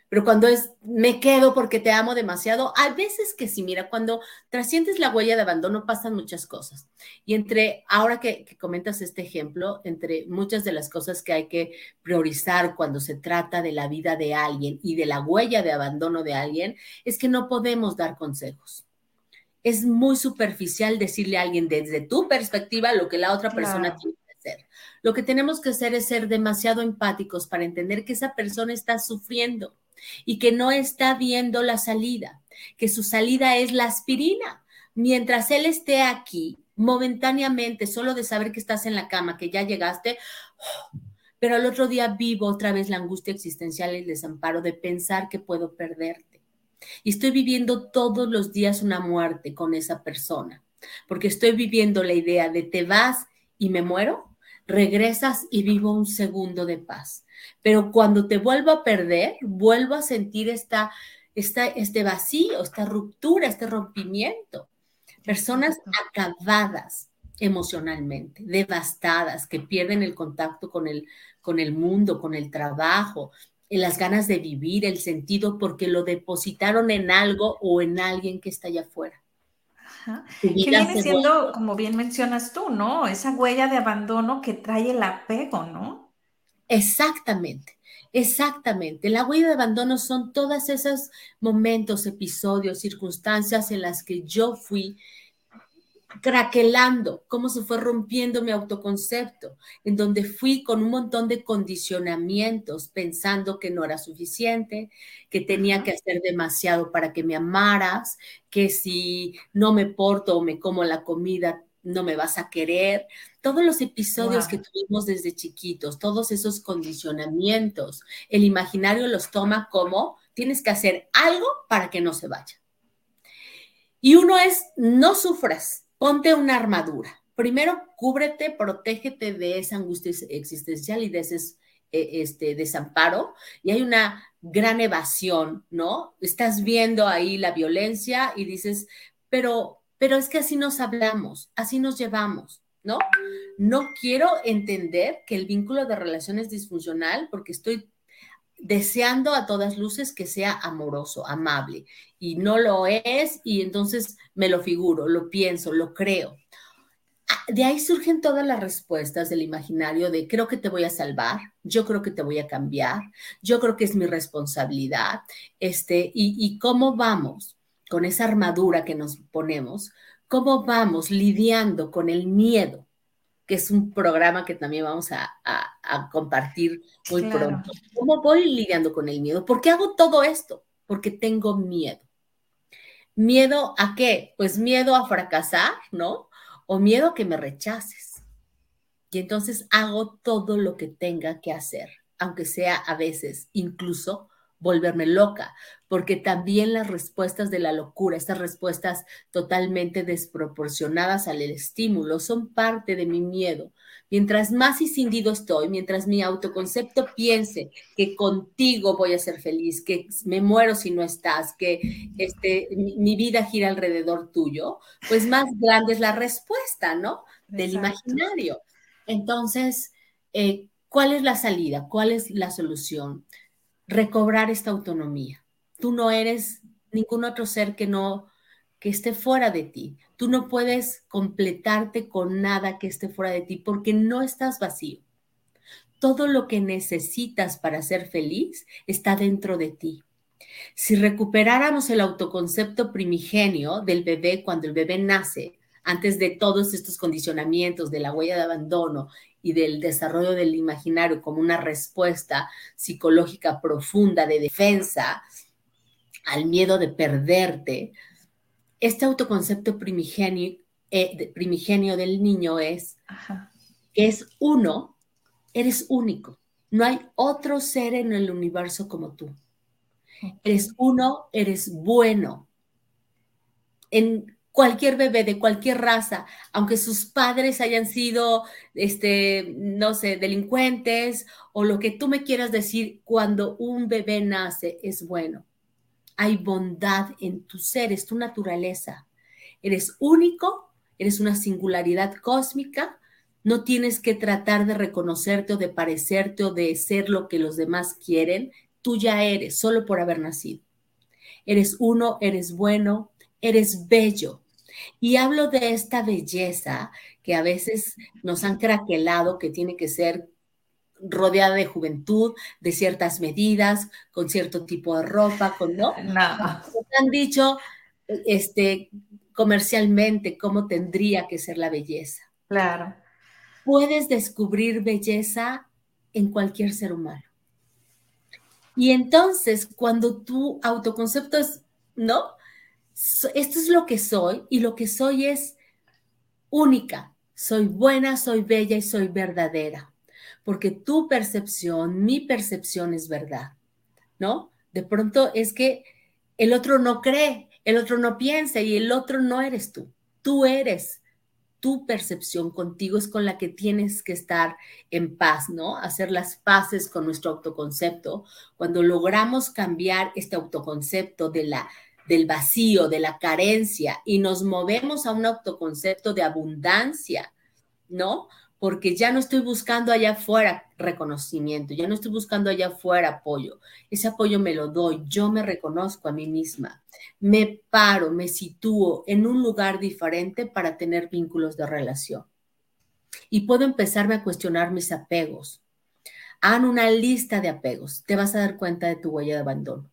Pero cuando es, me quedo porque te amo demasiado, hay veces que sí, mira, cuando trasciendes la huella de abandono pasan muchas cosas. Y entre, ahora que, que, comentas este ejemplo, entre muchas de las cosas que hay que priorizar cuando se trata de la vida de alguien y de la huella de abandono de alguien, es que no podemos dar consejos. Es muy superficial decirle a alguien desde tu perspectiva lo que la otra persona tiene que hacer. Lo que tenemos que hacer es ser demasiado empáticos para entender que esa persona está sufriendo y que no está viendo la salida, que su salida es la aspirina. Mientras él esté aquí, momentáneamente, solo de saber que estás en la cama, que ya llegaste, pero al otro día vivo otra vez la angustia existencial y el desamparo de pensar que puedo perderte. Y estoy viviendo todos los días una muerte con esa persona, porque estoy viviendo la idea de te vas y me muero, regresas y vivo un segundo de paz. Pero cuando te vuelvo a perder, vuelvo a sentir esta, esta, este vacío, esta ruptura, este rompimiento. Personas acabadas emocionalmente, devastadas, que pierden el contacto con el, con el mundo, con el trabajo, las ganas de vivir, el sentido, porque lo depositaron en algo o en alguien que está allá afuera. Que viene siendo, como bien mencionas tú, ¿no? Esa huella de abandono que trae el apego, ¿no? Exactamente. Exactamente. La huella de abandono son todos esos momentos, episodios, circunstancias en las que yo fui craquelando, cómo se fue rompiendo mi autoconcepto, en donde fui con un montón de condicionamientos, pensando que no era suficiente, que tenía que hacer demasiado para que me amaras, que si no me porto o me como la comida, no me vas a querer. Todos los episodios que tuvimos desde chiquitos, todos esos condicionamientos, el imaginario los toma como tienes que hacer algo para que no se vaya. Y uno es, no sufras, ponte una armadura. Primero, cúbrete, protégete de esa angustia existencial y de ese e, este, desamparo. Y hay una gran evasión, ¿no? Estás viendo ahí la violencia y dices, pero, pero es que así nos hablamos, así nos llevamos, ¿no? No quiero entender que el vínculo de relación es disfuncional porque estoy deseando a todas luces que sea amoroso, amable, y no lo es, y entonces me lo figuro, lo pienso, lo creo. Ah, de ahí surgen todas las respuestas del imaginario de creo que te voy a salvar, yo creo que te voy a cambiar, yo creo que es mi responsabilidad, este, y, y cómo vamos con esa armadura que nos ponemos, cómo vamos lidiando con el miedo, que es un programa que también vamos a, compartir muy pronto. ¿Cómo voy lidiando con el miedo? ¿Por qué hago todo esto? Porque tengo miedo. ¿Miedo a qué? Pues miedo a fracasar, ¿no? O miedo a que me rechaces. Y entonces hago todo lo que tenga que hacer, aunque sea a veces incluso volverme loca, porque también las respuestas de la locura, estas respuestas totalmente desproporcionadas al estímulo, son parte de mi miedo. Mientras más incidido estoy, mientras mi autoconcepto piense que contigo voy a ser feliz, que me muero si no estás, que este, mi, vida gira alrededor tuyo, pues más grande es la respuesta, ¿no? Del imaginario. Entonces, eh, ¿cuál es la salida? ¿Cuál es la solución? Recobrar esta autonomía. Tú no eres ningún otro ser que no que esté fuera de ti. Tú no puedes completarte con nada que esté fuera de ti porque no estás vacío. Todo lo que necesitas para ser feliz está dentro de ti. Si recuperáramos el autoconcepto primigenio del bebé cuando el bebé nace, antes de todos estos condicionamientos de la huella de abandono y del desarrollo del imaginario como una respuesta psicológica profunda de defensa al miedo de perderte, este autoconcepto primigenio, eh, primigenio del niño es que es uno, eres único. No hay otro ser en el universo como tú. Eres uno, eres bueno. En cualquier bebé de cualquier raza, aunque sus padres hayan sido, este, no sé, delincuentes o lo que tú me quieras decir, cuando un bebé nace es bueno. Hay bondad en tu ser, es tu naturaleza. Eres único, eres una singularidad cósmica, no tienes que tratar de reconocerte o de parecerte o de ser lo que los demás quieren, tú ya eres, solo por haber nacido. Eres uno, eres bueno, eres bello. Y hablo de esta belleza que a veces nos han craquelado, que tiene que ser rodeada de juventud, de ciertas medidas, con cierto tipo de ropa, con no. *laughs* no. Han dicho este, comercialmente cómo tendría que ser la belleza. Claro. Puedes descubrir belleza en cualquier ser humano. Y entonces, cuando tu autoconcepto es, ¿no? Esto es lo que soy y lo que soy es única. Soy buena, soy bella y soy verdadera. Porque tu percepción, mi percepción es verdad, ¿no? De pronto es que el otro no cree, el otro no piensa y el otro no eres tú. Tú eres. Tu percepción contigo es con la que tienes que estar en paz, ¿no? Hacer las paces con nuestro autoconcepto. Cuando logramos cambiar este autoconcepto de la del vacío, de la carencia y nos movemos a un autoconcepto de abundancia, ¿no? porque ya no estoy buscando allá afuera reconocimiento, ya no estoy buscando allá afuera apoyo. Ese apoyo me lo doy, yo me reconozco a mí misma, me paro, me sitúo en un lugar diferente para tener vínculos de relación. Y puedo empezarme a cuestionar mis apegos. Hagan una lista de apegos, te vas a dar cuenta de tu huella de abandono.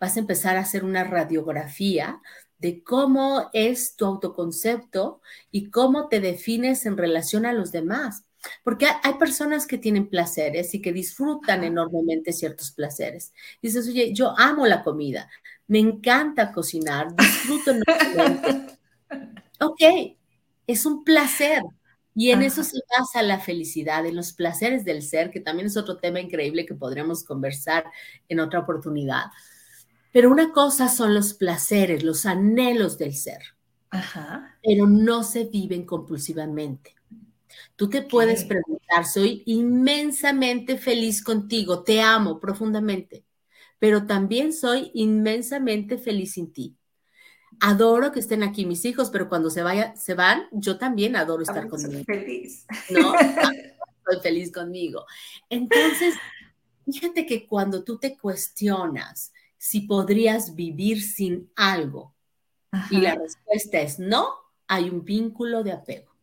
Vas a empezar a hacer una radiografía de cómo es tu autoconcepto y cómo te defines en relación a los demás. Porque hay personas que tienen placeres y que disfrutan enormemente ciertos placeres. Dices, oye, yo amo la comida, me encanta cocinar, disfruto enormemente. *laughs* ok, es un placer. Y en eso se basa la felicidad, en los placeres del ser, que también es otro tema increíble que podríamos conversar en otra oportunidad. Pero una cosa son los placeres, los anhelos del ser, pero no se viven compulsivamente. Tú te puedes preguntar, soy inmensamente feliz contigo, te amo profundamente, pero también soy inmensamente feliz sin ti. Adoro que estén aquí mis hijos, pero cuando se, vaya, se van, yo también adoro estar conmigo. Feliz. ¿No? *laughs* Soy feliz conmigo. Entonces, fíjate que cuando tú te cuestionas, si podrías vivir sin algo? Y la respuesta es no, hay un vínculo de apego.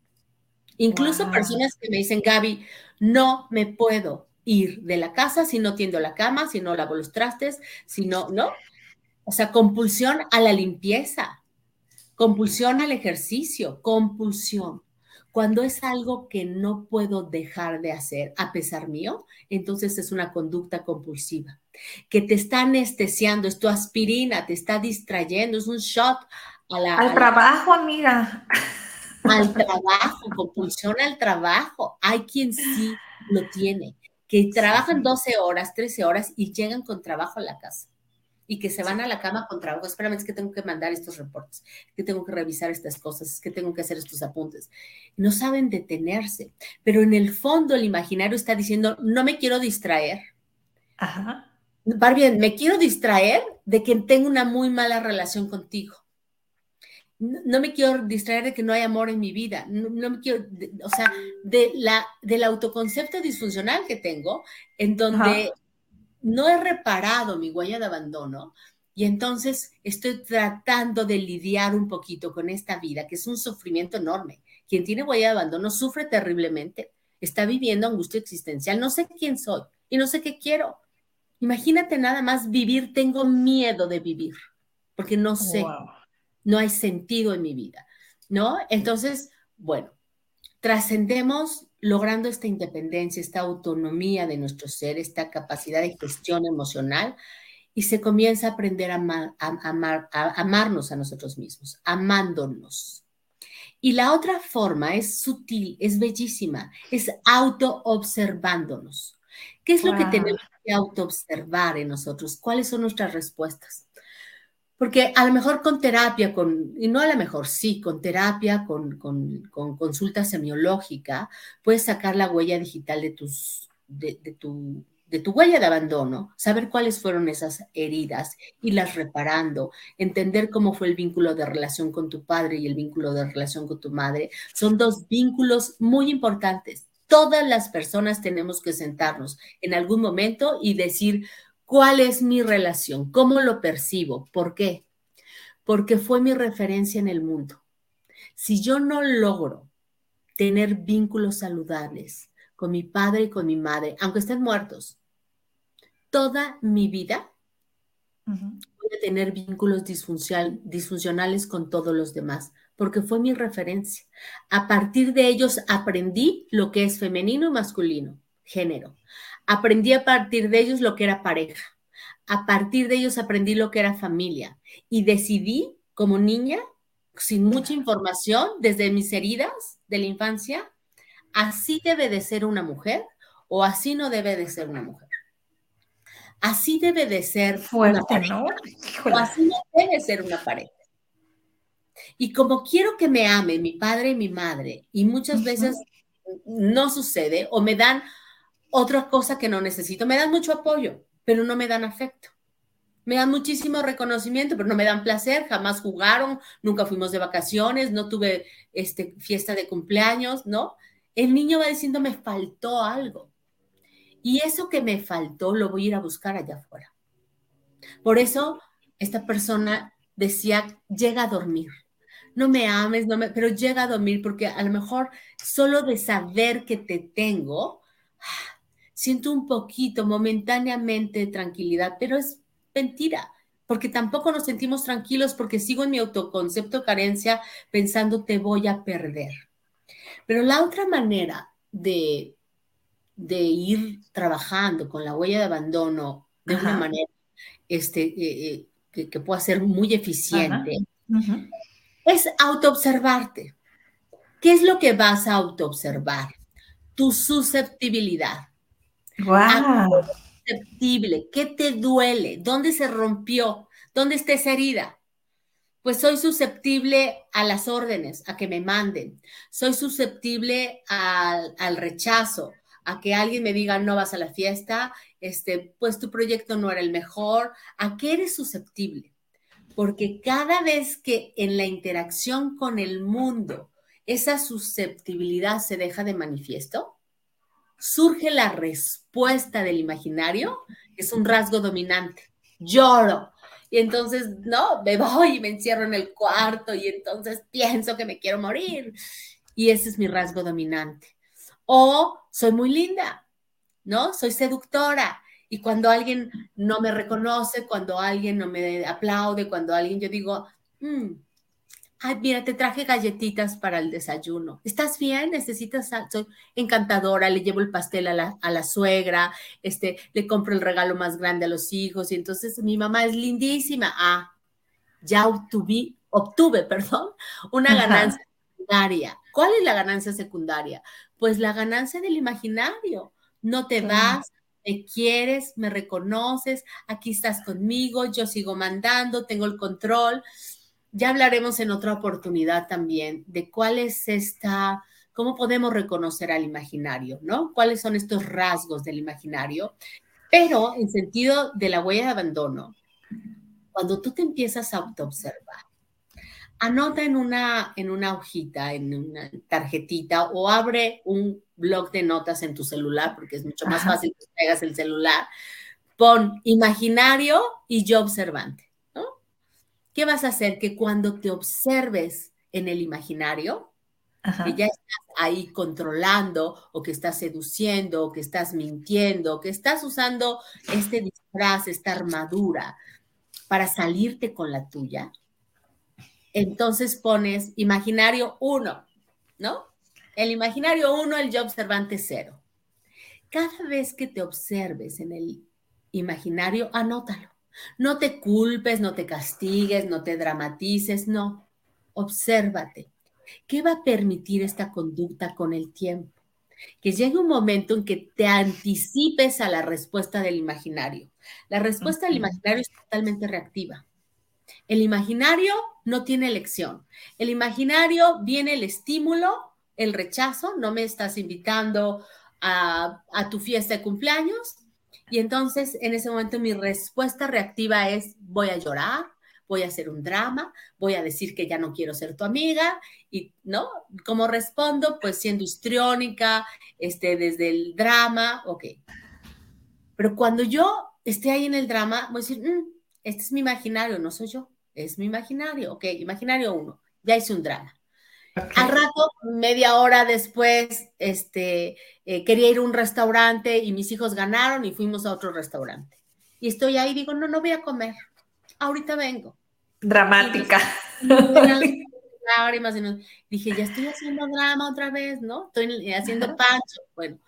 Incluso personas que me dicen, Gaby, no me puedo ir de la casa si no tiendo la cama, si no lavo los trastes, si no, ¿no? O sea, compulsión a la limpieza, compulsión al ejercicio, compulsión. Cuando es algo que no puedo dejar de hacer a pesar mío, entonces es una conducta compulsiva. Que te está anestesiando, es tu aspirina, te está distrayendo, es un shot a la, al trabajo, amiga. Al trabajo, compulsión al trabajo. Hay quien sí lo tiene, que trabajan 12 horas, 13 horas y llegan con trabajo a la casa y que se van a la cama con trabajo. Espérame, es que tengo que mandar estos reportes, es que tengo que revisar estas cosas, es que tengo que hacer estos apuntes. No saben detenerse, pero en el fondo el imaginario está diciendo, no me quiero distraer. Ajá. Barbie, me quiero distraer de que tengo una muy mala relación contigo. No, me quiero distraer de que no hay amor en mi vida. No, me quiero, o sea, de la, del autoconcepto disfuncional que tengo, en donde no he reparado mi huella de abandono y entonces estoy tratando de lidiar un poquito con esta vida, que es un sufrimiento enorme. Quien tiene huella de abandono sufre terriblemente, está viviendo angustia existencial, no sé quién soy y no sé qué quiero. Imagínate nada más vivir, tengo miedo de vivir, porque no sé, no hay sentido en mi vida, ¿no? Entonces, bueno, trascendemos logrando esta independencia, esta autonomía de nuestro ser, esta capacidad de gestión emocional y se comienza a aprender a, amarnos a nosotros mismos, amándonos. Y la otra forma es sutil, es bellísima, es auto-observándonos. ¿Qué es lo que tenemos que auto-observar en nosotros? ¿Cuáles son nuestras respuestas? Porque a lo mejor con terapia, con, y no a lo mejor, sí, con terapia, con, consulta semiológica, puedes sacar la huella digital de, tus, de, tu, de tu huella de abandono, saber cuáles fueron esas heridas, irlas reparando, entender cómo fue el vínculo de relación con tu padre y el vínculo de relación con tu madre. Son dos vínculos muy importantes. Todas las personas tenemos que sentarnos en algún momento y decir, ¿Cuál es mi relación? ¿Cómo lo percibo? ¿Por qué? Porque fue mi referencia en el mundo. Si yo no logro tener vínculos saludables con mi padre y con mi madre, aunque estén muertos, toda mi vida voy a tener vínculos disfuncionales con todos los demás, porque fue mi referencia. A partir de ellos aprendí lo que es femenino y masculino, género. Aprendí a partir de ellos lo que era pareja. A partir de ellos aprendí lo que era familia. Y decidí como niña, sin mucha información, desde mis heridas de la infancia, así debe de ser una mujer o así no debe de ser una mujer. Así debe de ser Fuerte, una pareja, ¿no? o así no debe ser una pareja. Y como quiero que me ame mi padre y mi madre, y muchas veces no sucede, o me dan otra cosa que no necesito. Me dan mucho apoyo, pero no me dan afecto. Me dan muchísimo reconocimiento, pero no me dan placer. Jamás jugaron, nunca fuimos de vacaciones, no tuve este, fiesta de cumpleaños, ¿no? el niño va diciendo, me faltó algo. Y eso que me faltó lo voy a ir a buscar allá afuera. Por eso esta persona decía, llega a dormir. No me ames, no me, pero llega a dormir porque a lo mejor solo de saber que te tengo, siento un poquito momentáneamente de tranquilidad, pero es mentira, porque tampoco nos sentimos tranquilos porque sigo en mi autoconcepto carencia pensando te voy a perder. Pero la otra manera de, de ir trabajando con la huella de abandono de una manera este, eh, eh, que, pueda ser muy eficiente es autoobservarte. ¿Qué es lo que vas a autoobservar? Tu susceptibilidad. Wow. Susceptible. ¿Qué te duele? ¿Dónde se rompió? ¿Dónde está esa herida? Pues soy susceptible a las órdenes, a que me manden. Soy susceptible al, al rechazo, a que alguien me diga no vas a la fiesta, este, pues tu proyecto no era el mejor. ¿A qué eres susceptible? Porque cada vez que en la interacción con el mundo esa susceptibilidad se deja de manifiesto, surge la respuesta del imaginario, que es un rasgo dominante. Lloro. Y entonces, no, me voy y me encierro en el cuarto y entonces pienso que me quiero morir. Y ese es mi rasgo dominante. O soy muy linda, ¿no? Soy seductora. Y cuando alguien no me reconoce, cuando alguien no me aplaude, cuando alguien yo digo, mm, ay, mira, te traje galletitas para el desayuno. ¿Estás bien? ¿Necesitas? Soy encantadora, le llevo el pastel a la, a la suegra, este, le compro el regalo más grande a los hijos y entonces mi mamá es lindísima. Ah, ya obtuve, obtuve, perdón, una ganancia secundaria. ¿Cuál es la ganancia secundaria? Pues la ganancia del imaginario. No te vas, me quieres, me reconoces, aquí estás conmigo, yo sigo mandando, tengo el control. Ya hablaremos en otra oportunidad también de cuál es esta, cómo podemos reconocer al imaginario, ¿no? ¿Cuáles son estos rasgos del imaginario? Pero en sentido de la huella de abandono, cuando tú te empiezas a autoobservar, anota en una, en una hojita, en una tarjetita o abre un blog de notas en tu celular, porque es mucho más fácil que traigas el celular. Pon imaginario y yo observante, ¿no? ¿Qué vas a hacer? Que cuando te observes en el imaginario, que ya estás ahí controlando o que estás seduciendo o que estás mintiendo, que estás usando este disfraz, esta armadura para salirte con la tuya, entonces pones imaginario 1, ¿no? El imaginario 1, el yo observante 0. Cada vez que te observes en el imaginario, anótalo. No te culpes, no te castigues, no te dramatices, no. Obsérvate. ¿Qué va a permitir esta conducta con el tiempo? Que llegue un momento en que te anticipes a la respuesta del imaginario. La respuesta del imaginario es totalmente reactiva. El imaginario no tiene elección. El imaginario viene el estímulo, el rechazo, no me estás invitando a, tu fiesta de cumpleaños. Y entonces en ese momento mi respuesta reactiva es voy a llorar, voy a hacer un drama, voy a decir que ya no quiero ser tu amiga y no, ¿cómo respondo? Pues siendo histriónica, este, desde el drama, ok. Pero cuando yo esté ahí en el drama, voy a decir, mm, este es mi imaginario, no soy yo, es mi imaginario, ok, imaginario uno, ya hice un drama. Al rato, media hora después, este, eh, quería ir a un restaurante y mis hijos ganaron y fuimos a otro restaurante. Y estoy ahí y digo, no, no voy a comer, ahorita vengo. Dramática. *laughs* dije, ya estoy haciendo drama otra vez, ¿no? Estoy haciendo pancho. Bueno,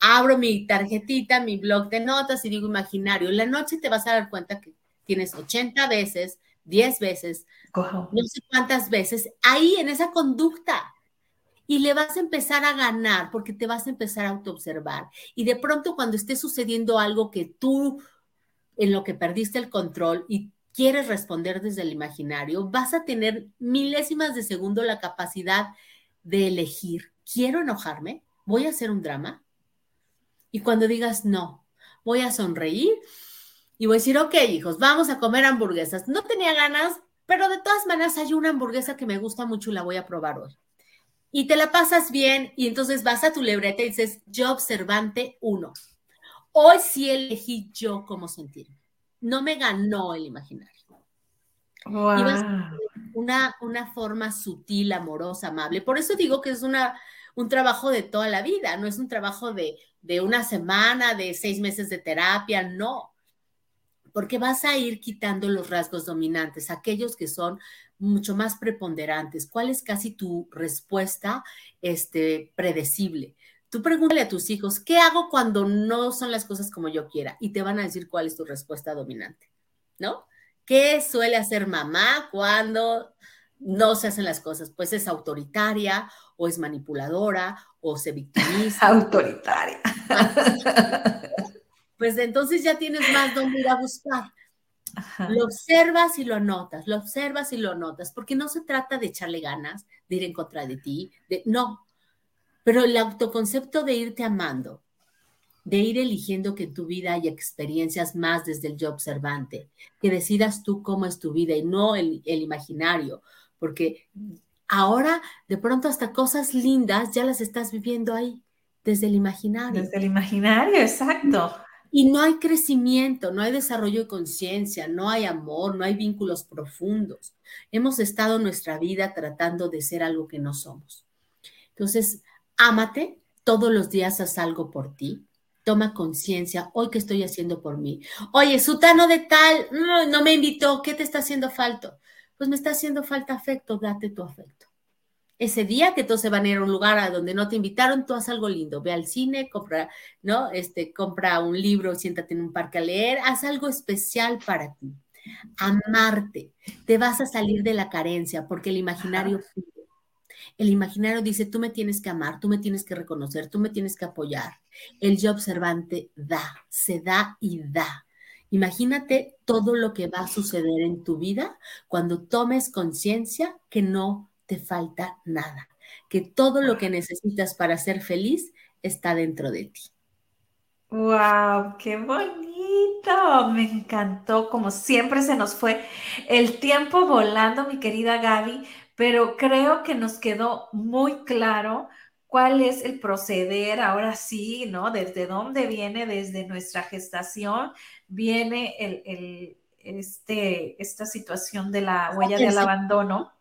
abro mi tarjetita, mi blog de notas y digo imaginario. En la noche te vas a dar cuenta que tienes 80 veces, 10 veces, no sé cuántas veces, ahí en esa conducta. Y le vas a empezar a ganar porque te vas a empezar a autoobservar. Y de pronto cuando esté sucediendo algo que tú, en lo que perdiste el control y quieres responder desde el imaginario, vas a tener milésimas de segundo la capacidad de elegir, ¿quiero enojarme? ¿Voy a hacer un drama? Y cuando digas no, voy a sonreír y voy a decir, ok, hijos, vamos a comer hamburguesas. No tenía ganas, pero de todas maneras hay una hamburguesa que me gusta mucho y la voy a probar hoy. y te la pasas bien y entonces vas a tu libreta y dices, yo observante uno. Hoy sí elegí yo cómo sentirme. No me ganó el imaginario. una, una forma sutil, amorosa, amable. Por eso digo que es una, un trabajo de toda la vida, no es un trabajo de, de una semana, de seis meses de terapia, no. Porque vas a ir quitando los rasgos dominantes, aquellos que son mucho más preponderantes. ¿Cuál es casi tu respuesta este, predecible? Tú pregúntale a tus hijos, ¿qué hago cuando no son las cosas como yo quiera? Y te van a decir cuál es tu respuesta dominante, ¿no? ¿Qué suele hacer mamá cuando no se hacen las cosas? Pues es autoritaria o es manipuladora o se victimiza. *laughs* Autoritaria. Pues entonces ya tienes más donde ir a buscar. Lo observas y lo anotas, lo observas y lo anotas, porque no se trata de echarle ganas, de ir en contra de ti, de, no, pero el autoconcepto de irte amando, de ir eligiendo que en tu vida haya experiencias más desde el yo observante, que decidas tú cómo es tu vida y no el, el imaginario, porque ahora de pronto hasta cosas lindas ya las estás viviendo ahí, desde el imaginario. Desde el imaginario, exacto. Y no hay crecimiento, no hay desarrollo de conciencia, no hay amor, no hay vínculos profundos. Hemos estado nuestra vida tratando de ser algo que no somos. Entonces, Ámate, todos los días haz algo por ti. Toma conciencia, hoy que estoy haciendo por mí. Oye, Sutano de tal, no, me invitó, ¿qué te está haciendo falta? Pues me está haciendo falta afecto, date tu afecto. Ese día que todos se van a ir a un lugar a donde no te invitaron, tú haz algo lindo, ve al cine, compra, ¿no? Este, compra un libro, siéntate en un parque a leer, haz algo especial para ti. Amarte, te vas a salir de la carencia porque el imaginario el imaginario dice, tú me tienes que amar, tú me tienes que reconocer, tú me tienes que apoyar. El yo observante da, se da y da. Imagínate todo lo que va a suceder en tu vida cuando tomes conciencia que no te falta nada, que todo lo que necesitas para ser feliz está dentro de ti. ¡Wow! ¡Qué bonito! Me encantó. Como siempre se nos fue el tiempo volando, mi querida Gaby pero creo que nos quedó muy claro cuál es el proceder ahora sí, ¿no? Desde dónde viene, desde nuestra gestación, viene el, este, esta situación de la huella del abandono.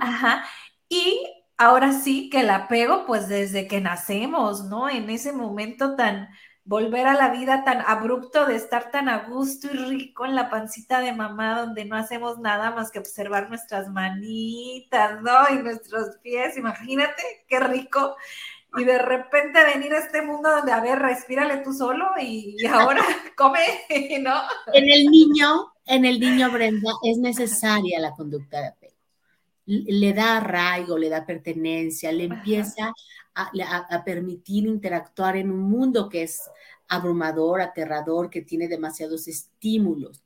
Ajá. Y ahora sí que el apego, pues desde que nacemos, ¿no? En ese momento tan volver a la vida tan abrupto de estar tan a gusto y rico en la pancita de mamá donde no hacemos nada más que observar nuestras manitas, ¿no? Y nuestros pies, imagínate qué rico. Y de repente venir a este mundo donde, a ver, respírale tú solo y, ahora *laughs* come, ¿no? En el niño, en el niño, Brenda, es necesaria la conducta de apego. Le da arraigo, le da pertenencia, le empieza a, permitir interactuar en un mundo que es abrumador, aterrador, que tiene demasiados estímulos.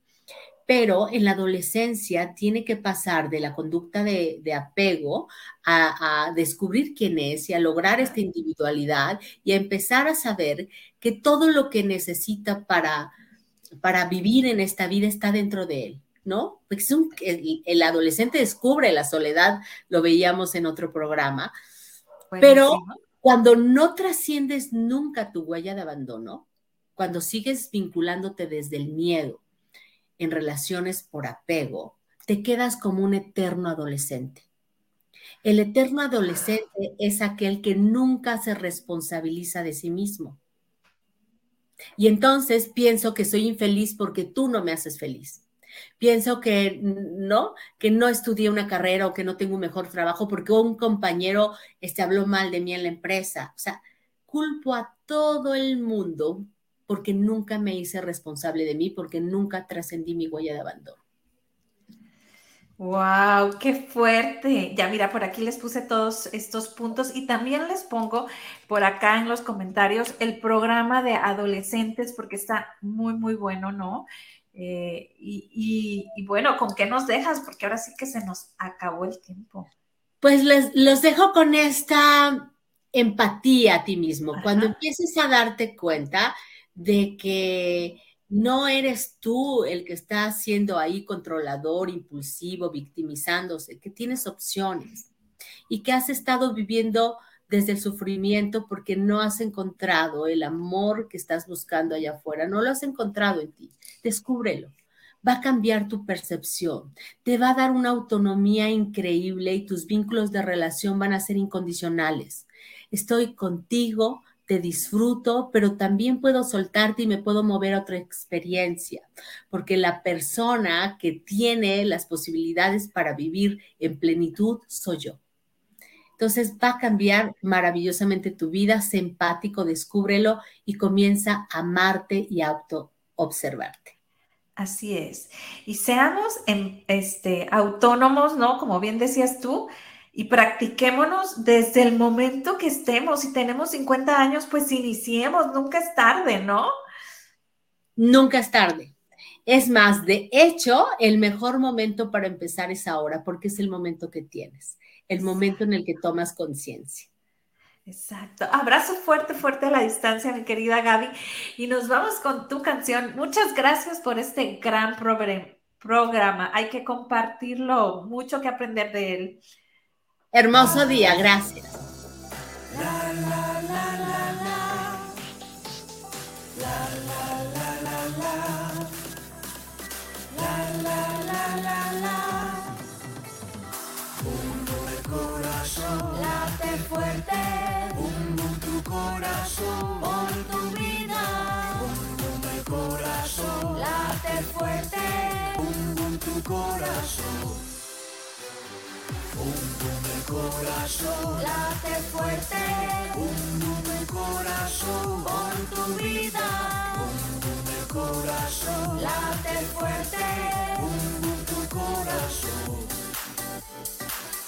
Pero en la adolescencia tiene que pasar de la conducta de, apego a, a, descubrir quién es y a lograr esta individualidad y a empezar a saber que todo lo que necesita para, para vivir en esta vida está dentro de él. ¿no? Porque el, el, adolescente descubre la soledad, lo veíamos en otro programa, pero cuando no trasciendes nunca tu huella de abandono, cuando sigues vinculándote desde el miedo en relaciones por apego, te quedas como un eterno adolescente. El eterno adolescente es aquel que nunca se responsabiliza de sí mismo. Y entonces pienso que soy infeliz porque tú no me haces feliz. Pienso que no, que no estudié una carrera o que no tengo un mejor trabajo porque un compañero este, habló mal de mí en la empresa. O sea, culpo a todo el mundo porque nunca me hice responsable de mí, porque nunca trascendí mi huella de abandono. Wow, qué fuerte. Ya mira, por aquí les puse todos estos puntos y también les pongo por acá en los comentarios el programa de adolescentes porque está muy, muy bueno, ¿no? Eh, y, bueno, ¿con qué nos dejas? Porque ahora sí que se nos acabó el tiempo. Pues les, los dejo con esta empatía a ti mismo. Cuando empieces a darte cuenta de que no eres tú el que está siendo ahí controlador, impulsivo, victimizándose, que tienes opciones. y que has estado viviendo desde el sufrimiento porque no has encontrado el amor que estás buscando allá afuera, no lo has encontrado en ti. Descúbrelo. Va a cambiar tu percepción, te va a dar una autonomía increíble y tus vínculos de relación van a ser incondicionales. Estoy contigo, te disfruto, pero también puedo soltarte y me puedo mover a otra experiencia, porque la persona que tiene las posibilidades para vivir en plenitud soy yo. Entonces va a cambiar maravillosamente tu vida, sé empático, descúbrelo y comienza a amarte y a auto observarte. Así es. Y seamos en, este, autónomos, ¿no? Como bien decías tú, y practiquémonos desde el momento que estemos. Si tenemos 50 años, pues iniciemos, nunca es tarde, ¿no? Nunca es tarde. Es más, de hecho, el mejor momento para empezar es ahora, porque es el momento que tienes el momento en el que tomas conciencia. Exacto. Abrazo fuerte, fuerte a la distancia, mi querida Gaby. Y nos vamos con tu canción. Muchas gracias por este gran programa. Hay que compartirlo, mucho que aprender de él. Hermoso día, gracias. late fuerte. Bum tu corazón, por tu vida. El corazón, late fuerte. Bum tu corazón. Bum bum el corazón late fuerte. Bum bum el corazón por tu vida. Bum bum el corazón late fuerte. Bum bum tu corazón.